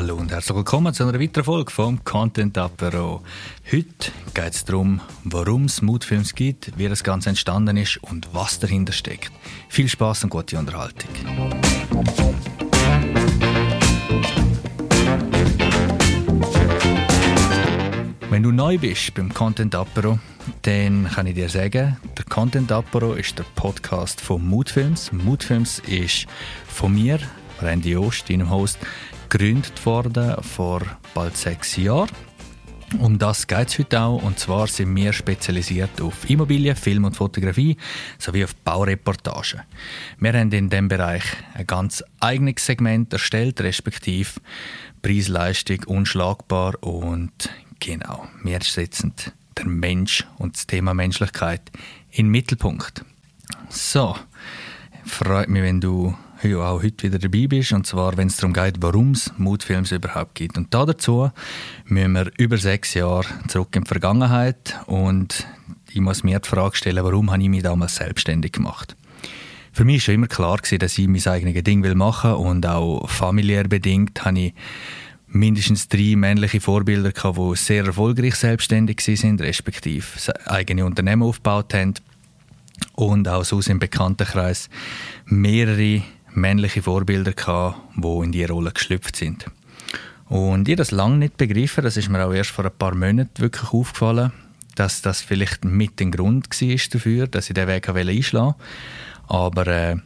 Hallo und herzlich willkommen zu einer weiteren Folge vom Content Apero. Heute geht es darum, warum es Mutfilms gibt, wie das Ganze entstanden ist und was dahinter steckt. Viel Spaß und gute Unterhaltung. Wenn du neu bist beim Content Apero, dann kann ich dir sagen, der Content Apero ist der Podcast von Moodfilms. Moodfilms ist von mir, Randy Ost, deinem Host, gegründet worden vor bald sechs Jahren. Um das geht es heute auch. Und zwar sind wir spezialisiert auf Immobilien, Film und Fotografie sowie auf Baureportagen. Wir haben in diesem Bereich ein ganz eigenes Segment erstellt, respektive Preis-Leistung unschlagbar. Und genau, wir setzen den Mensch und das Thema Menschlichkeit in den Mittelpunkt. So, freut mich, wenn du auch heute wieder dabei bist. Und zwar, wenn es darum geht, warum es Mutfilms überhaupt gibt. Und da dazu müssen wir über sechs Jahre zurück in die Vergangenheit. Und ich muss mir die Frage stellen, warum habe ich mich damals selbstständig gemacht? Für mich war schon immer klar, dass ich mein eigenes Ding machen will. Und auch familiär bedingt habe ich mindestens drei männliche Vorbilder gehabt, die sehr erfolgreich selbstständig sind, respektive eigene Unternehmen aufgebaut haben. Und auch so im Bekanntenkreis mehrere männliche Vorbilder gehabt, die in diese Rolle geschlüpft sind. Und ich das lange nicht begriffen, das ist mir auch erst vor ein paar Monaten wirklich aufgefallen, dass das vielleicht mit dem Grund war dafür, dass ich diesen Weg einschlagen wollte. Aber äh,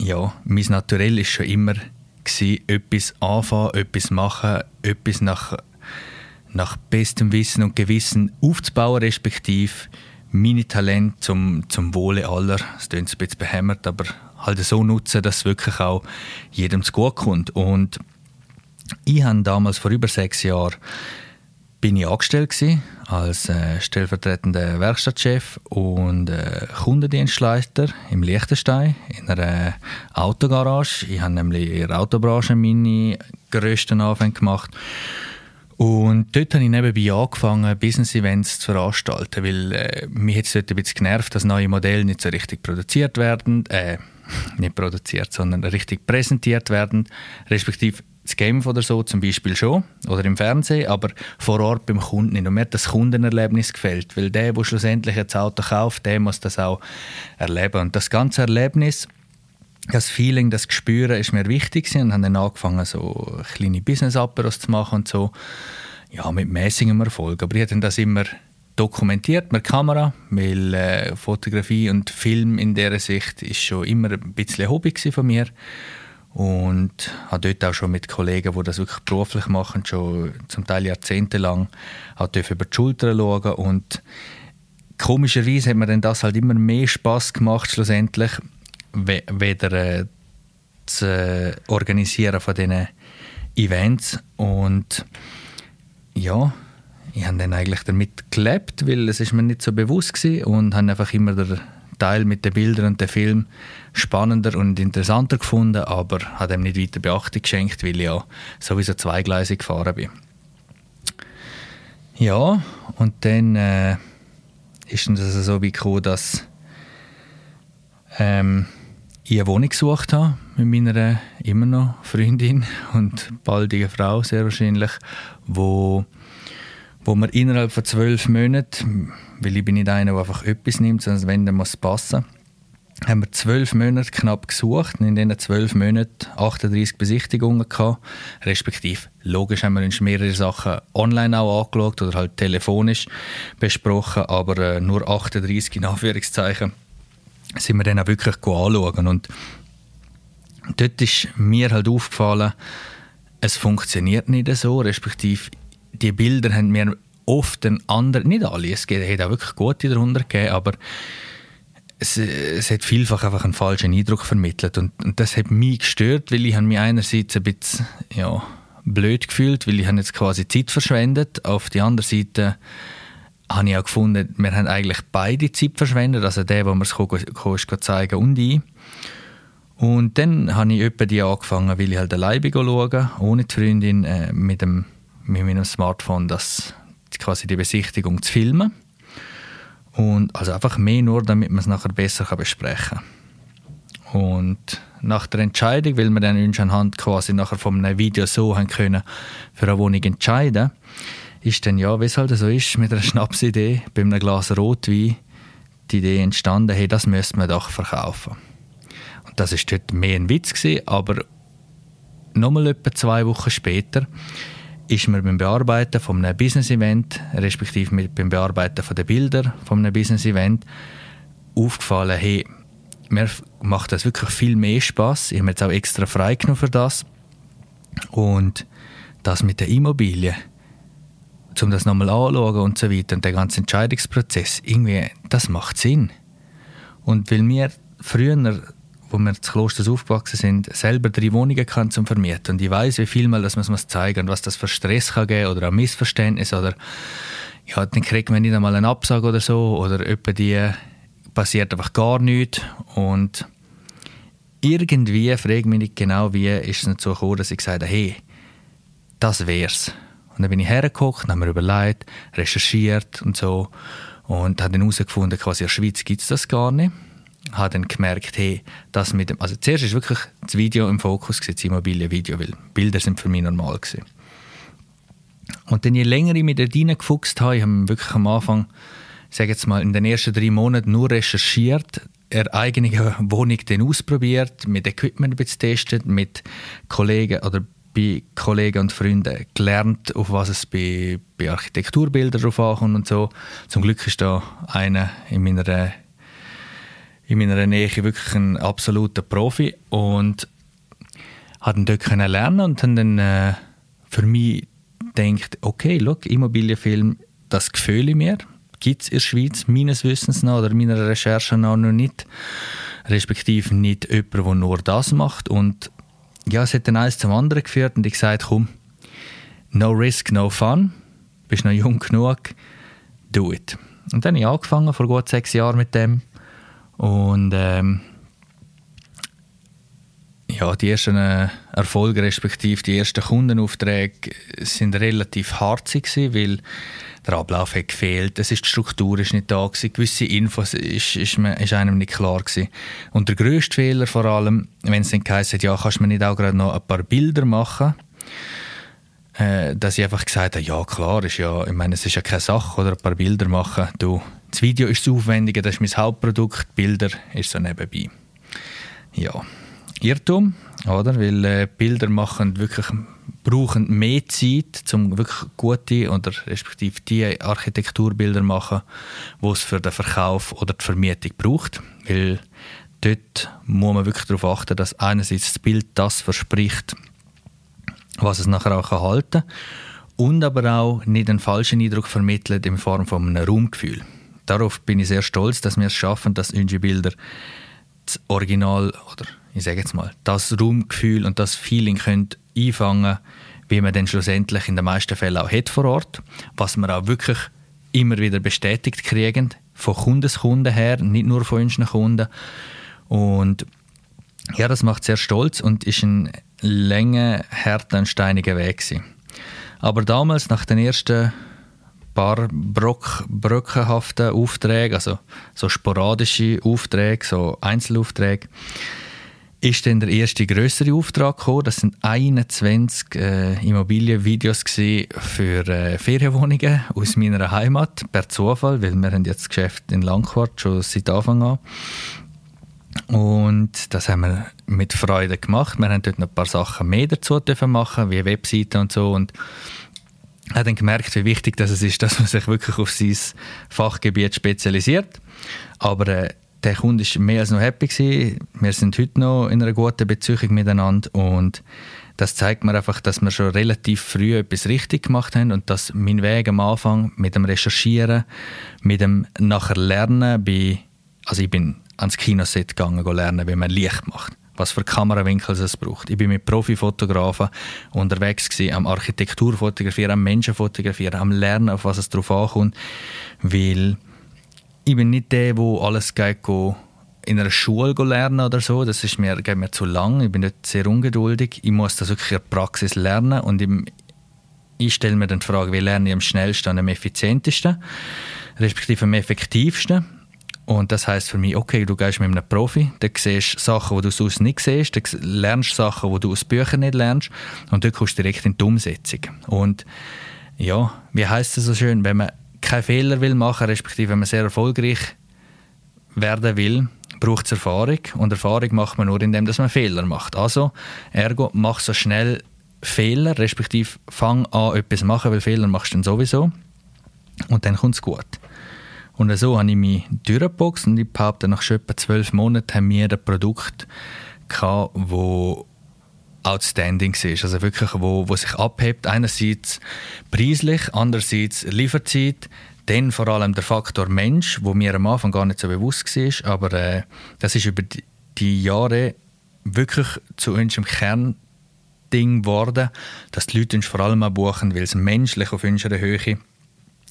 ja, mein Naturell war schon immer, gewesen, etwas anfangen, etwas machen, etwas nach, nach bestem Wissen und Gewissen aufzubauen, respektive meine Talente zum, zum Wohle aller, das klingt ein bisschen behämmert, aber halt so nutzen, dass es wirklich auch jedem zu gut kommt. Und ich habe damals vor über sechs Jahren bin ich angestellt gewesen, als äh, stellvertretender Werkstattchef und äh, Kundendienstleiter im Liechtenstein in einer Autogarage. Ich habe nämlich in der Autobranche meine grössten Anfänge gemacht. Und dort habe ich nebenbei angefangen, Business-Events zu veranstalten, weil äh, mich hat es dort ein bisschen genervt, dass neue Modelle nicht so richtig produziert werden, äh, nicht produziert, sondern richtig präsentiert werden, respektive das Game oder so zum Beispiel schon oder im Fernsehen, aber vor Ort beim Kunden nicht. Und mir hat das Kundenerlebnis gefällt, weil der, der schlussendlich das Auto kauft, der muss das auch erleben. Und das ganze Erlebnis, das Feeling, das Gespüren ist mir wichtig und habe dann angefangen, so kleine Business-Aperos zu machen und so. Ja, mit mäßigem Erfolg. Aber ich habe das immer dokumentiert mit Kamera, weil äh, Fotografie und Film in dieser Sicht ist schon immer ein bisschen Hobby von mir. Und habe dort auch schon mit Kollegen, die das wirklich beruflich machen, schon zum Teil jahrzehntelang, auch über die Schulter schauen. Und komischerweise hat mir dann das halt immer mehr Spaß gemacht schlussendlich, weder äh, äh, Organisieren von diesen Events. Und ja, ich habe dann eigentlich damit gelebt, weil es ist mir nicht so bewusst war und habe einfach immer den Teil mit den Bildern und dem Film spannender und interessanter gefunden, aber habe dem nicht weiter Beachtung geschenkt, weil ich ja sowieso zweigleisig gefahren bin. Ja, und dann äh, ist es also so wie gekommen, dass ähm, ich eine Wohnung gesucht habe mit meiner immer noch Freundin und baldigen Frau sehr wahrscheinlich, wo wo man innerhalb von zwölf Monaten, weil ich bin nicht einer, der einfach etwas nimmt, sondern wenn, dann muss es passen, haben wir zwölf Monate knapp gesucht und in diesen zwölf Monaten 38 Besichtigungen gehabt, respektive logisch haben wir uns mehrere Sachen online auch angeschaut oder halt telefonisch besprochen, aber äh, nur 38 in Anführungszeichen sind wir dann auch wirklich anschauen. Und dort ist mir halt aufgefallen, es funktioniert nicht so, respektive die Bilder haben mir oft einen anderen, nicht alle, es hat auch wirklich gute darunter gegeben, aber es, es hat vielfach einfach einen falschen Eindruck vermittelt und, und das hat mich gestört, weil ich mich einerseits ein bisschen ja, blöd gefühlt, weil ich jetzt quasi Zeit verschwendet. Auf die andere Seite habe ich auch gefunden, wir haben eigentlich beide Zeit verschwendet, also der, wo wir es zeigen und ich. Und dann habe ich etwa die angefangen, weil ich halt alleine schauen ohne die Freundin, äh, mit, dem, mit meinem Smartphone das, quasi die Besichtigung zu filmen. Und also einfach mehr nur, damit man es nachher besser kann besprechen kann. Und nach der Entscheidung, weil wir dann uns anhand quasi nachher von einem Video so haben können für eine Wohnung entscheiden, ist dann ja, wie es halt so ist, mit einer Schnapsidee, bei einem Glas Rotwein, die Idee entstanden, hey, das müsste man doch verkaufen. Und das ist dort mehr ein Witz gewesen, aber nochmal etwa zwei Wochen später ist mir beim Bearbeiten von einem Business-Event, respektive beim Bearbeiten von den Bildern von einem Business-Event, aufgefallen, hey, mir macht das wirklich viel mehr Spaß. Ich habe jetzt auch extra freigenommen für das. Und das mit der Immobilie, um das nochmal anzuschauen und so weiter, und der ganze Entscheidungsprozess, irgendwie, das macht Sinn. Und weil wir früher wo wir zu Klosters aufgewachsen sind, selber drei Wohnungen kann zum Vermieten. Und ich weiß, wie viel mal, dass man es zeigen und was das für Stress kann geben oder ein Missverständnis oder ja, dann kriegt man nicht einmal einen Absag oder so oder etwa die passiert einfach gar nichts und irgendwie, frage mich nicht genau wie, ist es so gekommen, dass ich gesagt habe, hey, das wär's. Und dann bin ich hergeguckt, habe mir überlegt, recherchiert und so und habe dann herausgefunden, quasi in der Schweiz gibt es das gar nicht habe dann gemerkt, hey, das mit dem, also zuerst ist wirklich das Video im Fokus gewesen, das Immobilienvideo, weil Bilder sind für mich normal gewesen. Und dann je länger ich mich dort reingefuchst habe, ich habe wirklich am Anfang, sage jetzt mal, in den ersten drei Monaten nur recherchiert, eine eigene Wohnung dann ausprobiert, mit Equipment getestet, mit Kollegen oder bei Kollegen und Freunden gelernt, auf was es bei, bei Architekturbildern drauf ankommt und so. Zum Glück ist da einer in meiner in meiner Nähe wirklich ein absoluter Profi und habe dort können lernen und habe dann äh, für mich gedacht, okay, look, Immobilienfilm, das gefühle ich mir. Gibt es in der Schweiz meines Wissens nach oder meiner Recherche nach noch nicht. Respektive nicht jemand, der nur das macht. Und ja, es hat dann eins zum anderen geführt und ich gesagt, komm, no risk, no fun. Bist noch jung genug, do it. Und dann habe ich angefangen, vor gut sechs Jahren mit dem. Und ähm, ja, die ersten äh, Erfolge, respektive die ersten Kundenaufträge, sind relativ hart gewesen, weil der Ablauf hat gefehlt, es ist, die Struktur ist nicht da gewesen, gewisse Infos ist, ist, ist einem nicht klar gewesen. Und der grösste Fehler vor allem, wenn es dann heisst, ja, kannst du mir nicht auch gerade noch ein paar Bilder machen, äh, dass ich einfach gesagt habe, ja klar, ist ja, ich meine, es ist ja keine Sache, oder ein paar Bilder machen, du, das Video ist das Aufwendige, das ist mein Hauptprodukt, Bilder ist so nebenbei. Ja, Irrtum, oder? Weil äh, Bilder machen wirklich brauchen mehr Zeit, um wirklich gute oder respektive die Architekturbilder machen, die es für den Verkauf oder die Vermietung braucht. Weil dort muss man wirklich darauf achten, dass einerseits das Bild das verspricht, was es nachher auch halten kann. Und aber auch nicht einen falschen Eindruck vermittelt in Form von einem Raumgefühl. Darauf bin ich sehr stolz, dass wir es schaffen, dass unsere Bilder das Original oder ich sage jetzt mal das Raumgefühl und das Feeling können einfangen, wie man dann schlussendlich in den meisten Fällen auch hat vor Ort, was wir auch wirklich immer wieder bestätigt kriegen von Kundeskunden her, nicht nur von unseren Kunden. Und ja, das macht sehr stolz und ist ein länger, härter und steiniger Weg gewesen. Aber damals, nach den ersten paar Brock, bröckenhaften Aufträge, also so sporadische Aufträge, so Einzelaufträge, ist dann der erste größere Auftrag gekommen. Das sind 21 äh, Immobilienvideos für äh, Ferienwohnungen aus meiner Heimat per Zufall, weil wir haben jetzt das Geschäft in Langquart schon seit Anfang an. Und das haben wir mit Freude gemacht. Wir haben dort noch ein paar Sachen mehr dazu machen, wie Webseiten und so. Und habe dann gemerkt, wie wichtig das ist, dass man sich wirklich auf sein Fachgebiet spezialisiert. Aber äh, der Kunde war mehr als noch happy. Gewesen. Wir sind heute noch in einer guten Beziehung miteinander und das zeigt mir einfach, dass wir schon relativ früh etwas richtig gemacht haben und dass mein Weg am Anfang mit dem Recherchieren, mit dem nachher Lernen, bei, also ich bin ans Kinoset gegangen, lernen, wie man Licht macht was für Kamerawinkel es braucht. Ich bin mit Profifotografen unterwegs gewesen, am Architektur fotografieren, am Menschen fotografieren, am Lernen, auf was es drauf ankommt, weil ich bin nicht der, der alles geht, in einer Schule lernen oder so. Das ist mir, geht mir zu lang. Ich bin nicht sehr ungeduldig. Ich muss das wirklich in der Praxis lernen und ich, ich stelle mir dann die Frage, wie lerne ich am schnellsten und am effizientesten, respektive am effektivsten. Und das heißt für mich, okay, du gehst mit einem Profi, dann siehst Sachen, die du sonst nicht siehst, dann lernst Sachen, die du aus Büchern nicht lernst und dann kommst du direkt in die Umsetzung. Und ja, wie heißt es so schön, wenn man keinen Fehler will machen, respektive wenn man sehr erfolgreich werden will, braucht es Erfahrung und Erfahrung macht man nur, indem man Fehler macht. Also, ergo, mach so schnell Fehler, respektive fang an, etwas zu machen, weil Fehler machst du dann sowieso und dann kommt es gut. Und so habe ich mich durchgeboxt und ich behaupte, nach schon etwa zwölf Monaten haben wir ein Produkt gehabt, wo outstanding ist. Also wirklich, wo, wo sich abhebt. Einerseits preislich, andererseits Lieferzeit, dann vor allem der Faktor Mensch, wo mir am Anfang gar nicht so bewusst war, aber äh, das ist über die, die Jahre wirklich zu unserem Kernding geworden, dass die Leute uns vor allem auch buchen, weil es menschlich auf unserer Höhe,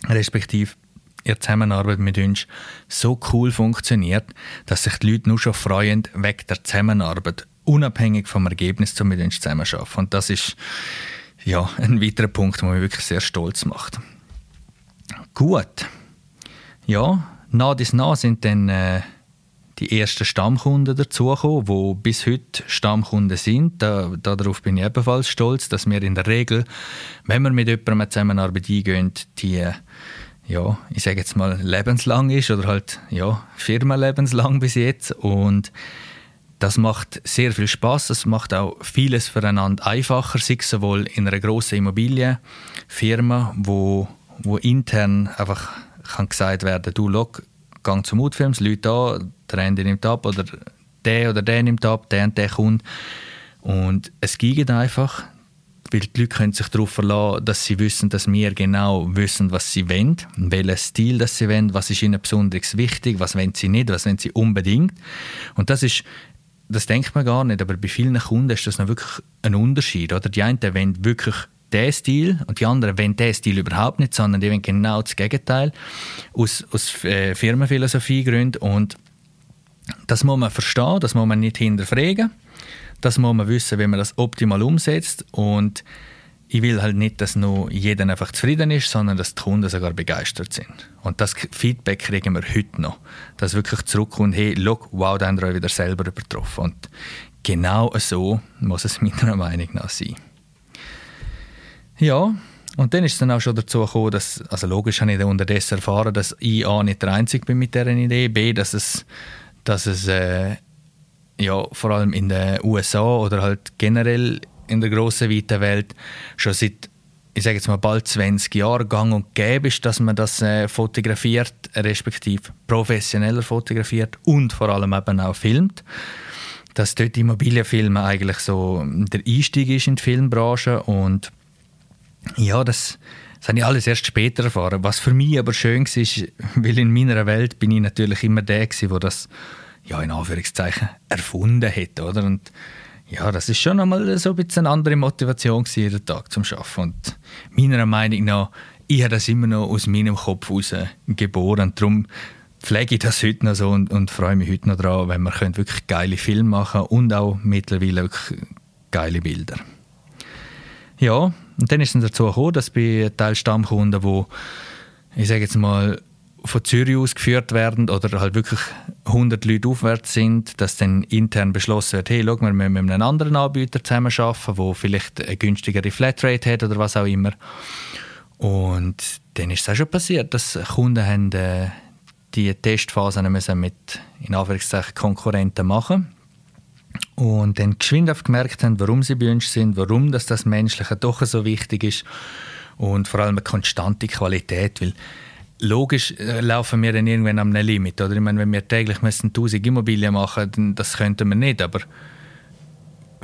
respektive ihre Zusammenarbeit mit uns so cool funktioniert, dass sich die Leute nur schon freuen wegen der Zusammenarbeit, unabhängig vom Ergebnis, um mit uns zusammenzuarbeiten. Und das ist ja, ein weiterer Punkt, der mich wirklich sehr stolz macht. Gut. Ja, nach dies nach sind dann äh, die ersten Stammkunden dazugekommen, die bis heute Stammkunden sind. Da, darauf bin ich ebenfalls stolz, dass wir in der Regel, wenn wir mit jemandem Zusammenarbeit eingehen, die ja, ich sage jetzt mal lebenslang ist oder halt ja, firmenlebenslang bis jetzt und das macht sehr viel Spaß. Das macht auch vieles füreinander einfacher, sei es sowohl in einer grossen Immobilienfirma, wo wo intern einfach kann gesagt werden, du log, gang zum Mutfilms, Leute da, der eine nimmt ab oder der oder der nimmt ab, der und der kommt. Und es geht einfach, weil die Leute können sich darauf verlassen, dass sie wissen, dass wir genau wissen, was sie wollen, welchen Stil das sie wollen, was ist ihnen besonders wichtig, was wollen sie nicht, was wollen sie unbedingt. Und das ist das denkt man gar nicht, aber bei vielen Kunden ist das noch wirklich ein Unterschied. Oder? Die einen wollen wirklich der Stil und die anderen wollen diesen Stil überhaupt nicht, sondern die wollen genau das Gegenteil aus, aus äh, Firmenphilosophiegründen und das muss man verstehen, das muss man nicht hinterfragen, das muss man wissen, wie man das optimal umsetzt und ich will halt nicht, dass nur jeder einfach zufrieden ist, sondern dass die Kunden sogar begeistert sind. Und das Feedback kriegen wir heute noch. Dass wirklich zurückkommt, hey, look, wow, da haben wir euch wieder selber übertroffen. Und genau so muss es meiner Meinung nach sein. Ja, und dann ist es dann auch schon dazu gekommen, dass, also logisch habe ich dann unterdessen erfahren, dass ich A nicht der Einzige bin mit dieser Idee, B, dass es, dass es äh, ja, vor allem in den USA oder halt generell in der grossen, weiten Welt schon seit ich sage jetzt mal bald 20 Jahren gang und gäbe ist, dass man das äh, fotografiert, respektive professioneller fotografiert und vor allem eben auch filmt. Dass dort Immobilienfilme eigentlich so der Einstieg ist in die Filmbranche und ja, das, das habe ich alles erst später erfahren. Was für mich aber schön war, weil in meiner Welt bin ich natürlich immer der der das ja, in Anführungszeichen erfunden hat. Oder? Und ja, das ist schon einmal so ein bisschen eine andere Motivation gewesen, jeden Tag zum Arbeiten. Und meiner Meinung nach, ich habe das immer noch aus meinem Kopf heraus geboren. Darum pflege ich das heute noch so und, und freue mich heute noch daran, wenn wir wirklich geile Filme machen und auch mittlerweile wirklich geile Bilder. Ja, und dann ist es dazu gekommen, dass bei Teil Stammkunden, wo ich sage jetzt mal von Zürich aus geführt werden oder halt wirklich 100 Leute aufwärts sind, dass dann intern beschlossen wird, hey, schau, wir müssen mit einem anderen Anbieter zusammenarbeiten, der vielleicht eine günstigere Flatrate hat oder was auch immer. Und dann ist es auch schon passiert, dass Kunden haben, äh, die Testphasen müssen mit in Anführungszeichen Konkurrenten machen und dann geschwind gemerkt haben, warum sie bei uns sind, warum das, das Menschliche doch so wichtig ist und vor allem eine konstante Qualität, weil logisch äh, laufen wir dann irgendwann am Limit, oder? Ich meine, wenn wir täglich müssen 1000 Immobilien machen, dann das könnten wir nicht, aber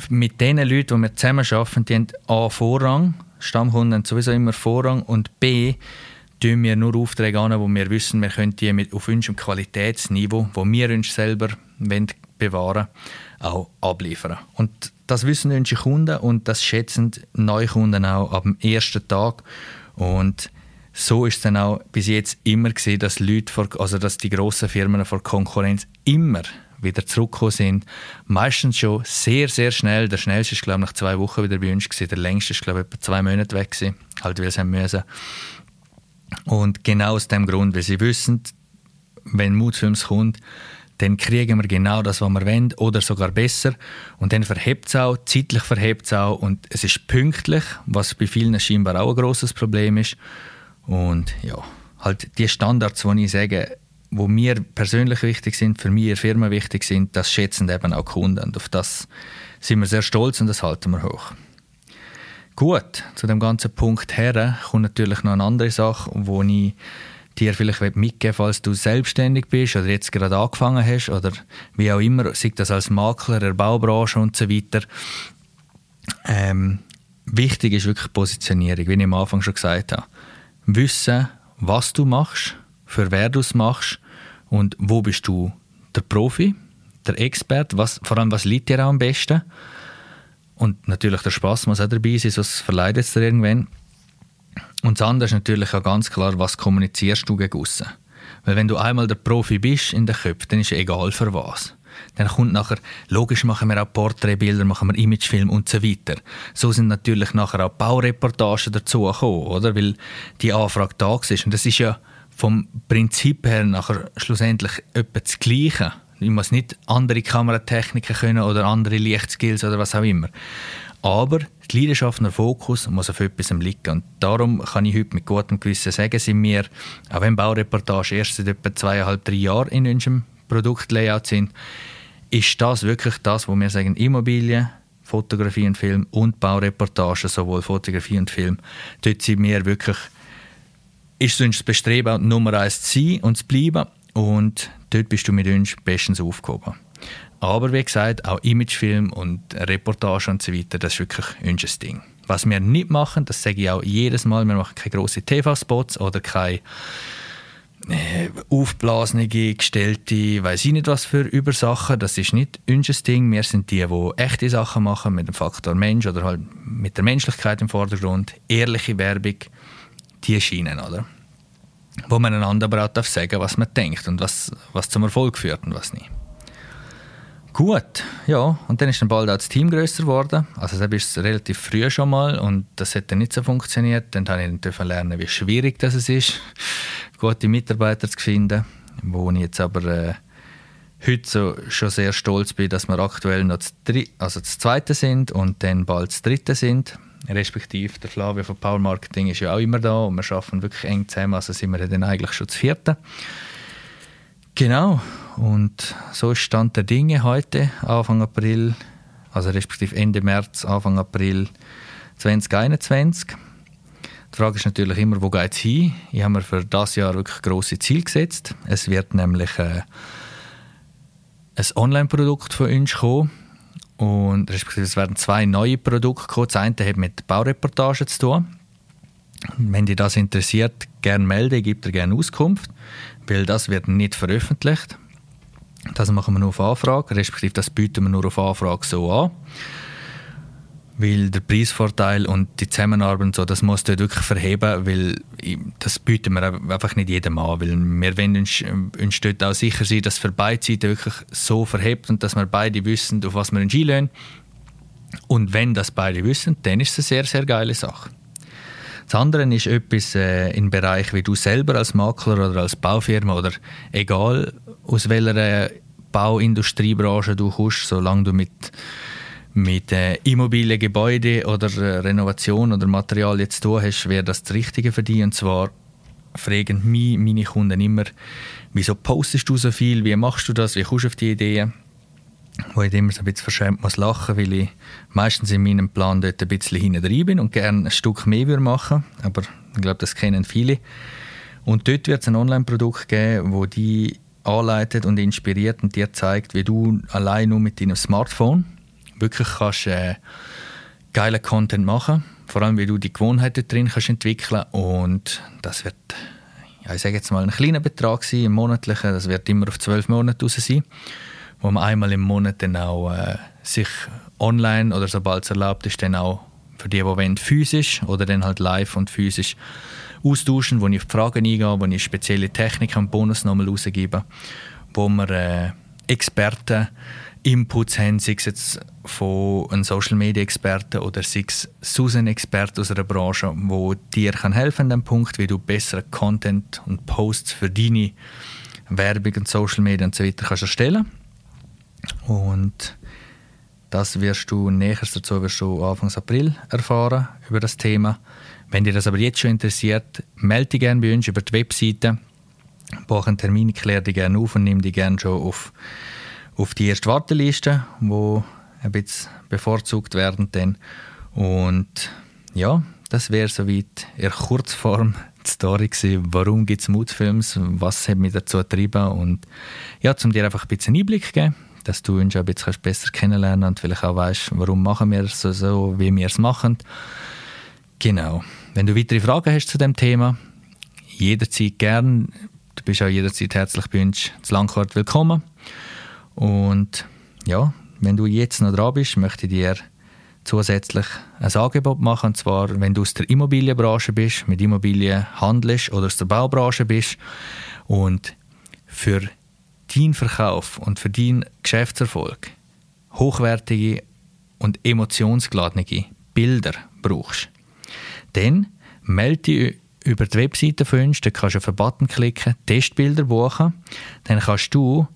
mit den Leuten, die wir zusammen arbeiten, die haben A, Vorrang, Stammkunden haben sowieso immer Vorrang und B, tun wir nur Aufträge an, wo wir wissen, wir können die mit auf unserem Qualitätsniveau, wo wir uns selber wollen, bewahren auch abliefern. Und das wissen unsere Kunden und das schätzen Neukunden auch ab dem ersten Tag. Und so ist es dann auch bis jetzt immer gesehen, dass Leute, vor, also dass die grossen Firmen vor Konkurrenz immer wieder zurückgekommen sind. Meistens schon sehr, sehr schnell. Der schnellste ist, glaube ich, nach zwei Wochen wieder bei uns gewesen. Der längste ist, glaube ich, etwa zwei Monate weg gewesen. Halt, weil sie haben müssen. Und genau aus dem Grund, weil sie wissen, wenn Mutfilms kommt, dann kriegen wir genau das, was wir wollen, oder sogar besser. Und dann verhebt es auch, zeitlich verhebt es auch und es ist pünktlich, was bei vielen scheinbar auch ein großes Problem ist. Und ja, halt die Standards, die ich sage, wo mir persönlich wichtig sind, für mich Firma wichtig sind, das schätzen eben auch Kunden. Und auf das sind wir sehr stolz und das halten wir hoch. Gut, zu dem ganzen Punkt her kommt natürlich noch eine andere Sache, wo ich dir vielleicht mitgeben falls du selbstständig bist oder jetzt gerade angefangen hast oder wie auch immer, sei das als Makler, der Baubranche und so weiter. Ähm, wichtig ist wirklich Positionierung, wie ich am Anfang schon gesagt habe. Wissen, was du machst, für wer du es machst und wo bist du der Profi, der Experte, was, vor allem was liegt dir am besten. Und natürlich der Spaß muss auch dabei sein, sonst verleidet es dir irgendwann. Und das andere ist natürlich auch ganz klar, was kommunizierst du gegen aussen. Weil wenn du einmal der Profi bist in den Köpfen, dann ist es egal für was. Dann kommt nachher, logisch machen wir auch Porträtbilder, machen wir Imagefilm und so weiter. So sind natürlich nachher auch Baureportagen dazu gekommen, oder? Weil die Anfrage da ist. Und das ist ja vom Prinzip her nachher schlussendlich etwa das Gleiche. Ich muss nicht andere Kameratechniken können oder andere Lichtskills oder was auch immer. Aber die Leidenschaft und der Fokus muss auf etwas liegen. Und darum kann ich heute mit gutem Gewissen sagen, sind wir, auch wenn Baureportage erst seit etwa zweieinhalb, drei Jahren in unserem Produktlayout sind, ist das wirklich das, wo wir sagen, Immobilien, Fotografie und Film und Baureportage, sowohl Fotografie und Film, dort sind wir wirklich, ist uns das Bestreben, Nummer eins zu sein und zu bleiben. Und dort bist du mit uns bestens aufgehoben. Aber wie gesagt, auch Imagefilm und Reportage und so weiter, das ist wirklich unser Ding. Was wir nicht machen, das sage ich auch jedes Mal, wir machen keine grossen TV-Spots oder keine äh, aufblasene, gestellte, weiß ich nicht was für Übersachen. Das ist nicht unser Ding. Wir sind die, die echte Sachen machen mit dem Faktor Mensch oder halt mit der Menschlichkeit im Vordergrund. Ehrliche Werbung, die scheinen, oder? Wo man einander aber auch sagen darf, was man denkt und was, was zum Erfolg führt und was nicht. Gut, ja, und dann ist dann bald auch das Team größer geworden. Also das ist relativ früh schon mal und das hat dann nicht so funktioniert. Dann habe ich dann lernen, wie schwierig das ist, gute Mitarbeiter zu finden. Wo ich jetzt aber äh, heute so schon sehr stolz bin, dass wir aktuell noch das, Dr also das Zweite sind und dann bald das Dritte sind. Respektive der Flavio von Power Marketing ist ja auch immer da und wir arbeiten wirklich eng zusammen, also sind wir dann eigentlich schon das Vierte. Genau, und so ist Stand der Dinge heute, Anfang April, also respektive Ende März, Anfang April 2021. Die Frage ist natürlich immer, wo geht es hin? Ich habe mir für das Jahr wirklich grosse Ziele gesetzt. Es wird nämlich äh, ein Online-Produkt von uns kommen. Und respektive es werden zwei neue Produkte kommen. Das eine hat mit Baureportagen zu tun. Wenn dich das interessiert, gerne melden, gib dir gerne Auskunft, weil das wird nicht veröffentlicht. Das machen wir nur auf Anfrage, respektive das bieten wir nur auf Anfrage so an. Weil der Preisvorteil und die Zusammenarbeit so, das muss dort wirklich verheben, weil das bieten wir einfach nicht jedem an. Weil wir wollen uns, uns dort auch sicher sein, dass für beide Seiten wirklich so verhebt und dass wir beide wissen, auf was wir uns einlösen. Und wenn das beide wissen, dann ist es eine sehr, sehr geile Sache. Das andere ist etwas äh, im Bereich, wie du selber als Makler oder als Baufirma oder egal aus welcher Bauindustriebranche du kommst, solange du mit, mit äh, Immobilien, Gebäude oder äh, Renovation oder Material jetzt tun hast, wäre das das Richtige für dich. Und zwar fragen mich meine Kunden immer, wieso postest du so viel, wie machst du das, wie kommst du auf die Ideen? Wo ich immer so ein bisschen verschämt muss lachen, weil ich meistens in meinem Plan dort ein bisschen hinten bin und gerne ein Stück mehr würde machen. Aber ich glaube, das kennen viele. Und dort wird es ein Online-Produkt geben, wo die anleitet und inspiriert und dir zeigt, wie du allein nur mit deinem Smartphone wirklich kannst äh, geilen Content machen. Vor allem, wie du die Gewohnheiten drin kannst entwickeln und das wird, ja, ich sage jetzt mal, ein kleiner Betrag sein, im monatlichen. Das wird immer auf zwölf Monate raus sein wo man einmal im Monat dann auch äh, sich online oder sobald es erlaubt ist, dann auch für die, die wollen, physisch oder dann halt live und physisch austauschen, wo ich auf die Fragen eingehe, wo ich spezielle Techniken und Bonus nochmal rausgebe, wo wir äh, Experten Inputs haben, sei es jetzt von einem Social Media Experten oder sei es Susan Experten aus einer Branche, wo dir kann helfen an dem Punkt, wie du besseren Content und Posts für deine Werbung und Social Media und so weiter kannst erstellen. Und das wirst du näheres dazu wirst du Anfang April erfahren über das Thema. Wenn dir das aber jetzt schon interessiert, melde dich gerne bei uns über die Webseite, buche einen Termin, klär dich gerne auf und nimm dich gerne schon auf, auf die erste Warteliste, wo ein bisschen bevorzugt werden dann. Und ja, das wäre soweit in Kurzform die Story gewesen, warum gibt es Mutfilms, was hat mich dazu getrieben? Und ja, um dir einfach ein bisschen Einblick zu geben, dass du uns ein bisschen besser kennenlernen und vielleicht auch weißt, warum machen wir es so, so wie wir es machen. Genau. Wenn du weitere Fragen hast zu dem Thema, jederzeit gern. Du bist auch jederzeit herzlich bei uns zu Langkort willkommen. Und ja, wenn du jetzt noch dran bist, möchte ich dir zusätzlich ein Angebot machen. Und zwar, wenn du aus der Immobilienbranche bist, mit Immobilien handelst oder aus der Baubranche bist und für deinen Verkauf und für deinen Geschäftserfolg hochwertige und emotionsgeladene Bilder brauchst, dann melde dich über die Webseite von uns, da kannst du auf den Button klicken, Testbilder buchen, dann kannst du,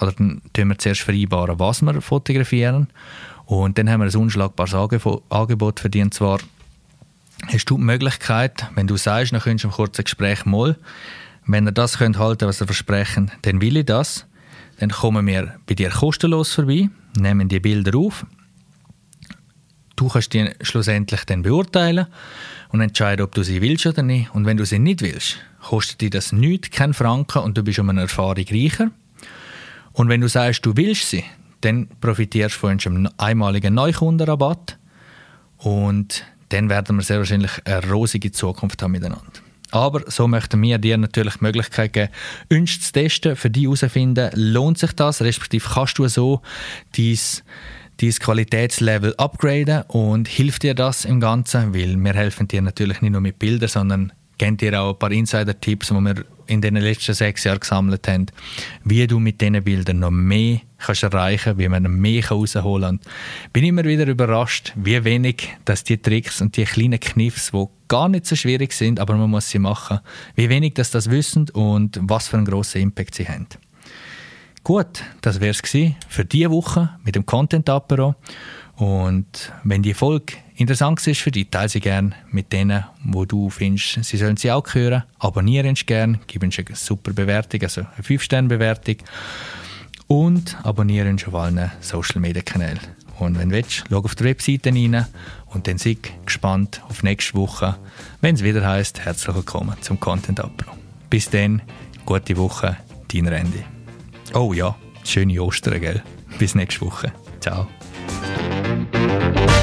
oder dann tun wir zuerst vereinbaren, was wir fotografieren. Und dann haben wir ein unschlagbares Angebot für dich, und zwar hast du die Möglichkeit, wenn du sagst, dann könntest du im kurzen Gespräch mal, wenn ihr das könnt halten, was ihr versprechen, dann will ich das. Dann kommen wir bei dir kostenlos vorbei, nehmen die Bilder auf. Du kannst die schlussendlich dann beurteilen und entscheiden, ob du sie willst oder nicht. Und wenn du sie nicht willst, kostet dir das nichts, kein Franken und du bist um eine Erfahrung reicher. Und wenn du sagst, du willst sie, dann profitierst du von einem einmaligen Neukundenrabatt und dann werden wir sehr wahrscheinlich eine rosige Zukunft haben miteinander. Aber so möchten wir dir natürlich die Möglichkeit geben, uns zu testen, für dich herauszufinden, lohnt sich das, respektive kannst du so dein, dein Qualitätslevel upgraden und hilft dir das im Ganzen, weil wir helfen dir natürlich nicht nur mit Bildern, sondern geben dir auch ein paar Insider-Tipps, die wir in den letzten sechs Jahren gesammelt haben, wie du mit diesen Bildern noch mehr kannst erreichen, wie man mehr herausholen kann. Und bin immer wieder überrascht, wie wenig dass die Tricks und die kleinen Kniffs, die gar nicht so schwierig sind, aber man muss sie machen, wie wenig dass das wissen und was für einen grossen Impact sie haben. Gut, das wäre es für diese Woche mit dem Content Apero. Und wenn die Folge interessant ist für dich, teile sie gerne mit denen, wo du findest, sie sollen sie auch hören. Abonniere uns gerne, gib uns eine super Bewertung, also eine 5-Sterne-Bewertung. Und abonniere uns auf allen Social-Media-Kanälen. Und wenn du willst, schau auf die Webseite rein und dann sei gespannt auf nächste Woche, wenn es wieder heißt herzlich willkommen zum Content Upload. Bis dann, gute Woche, dein Randy. Oh ja, schöne Ostern, gell? Bis nächste Woche. Ciao. Thank you.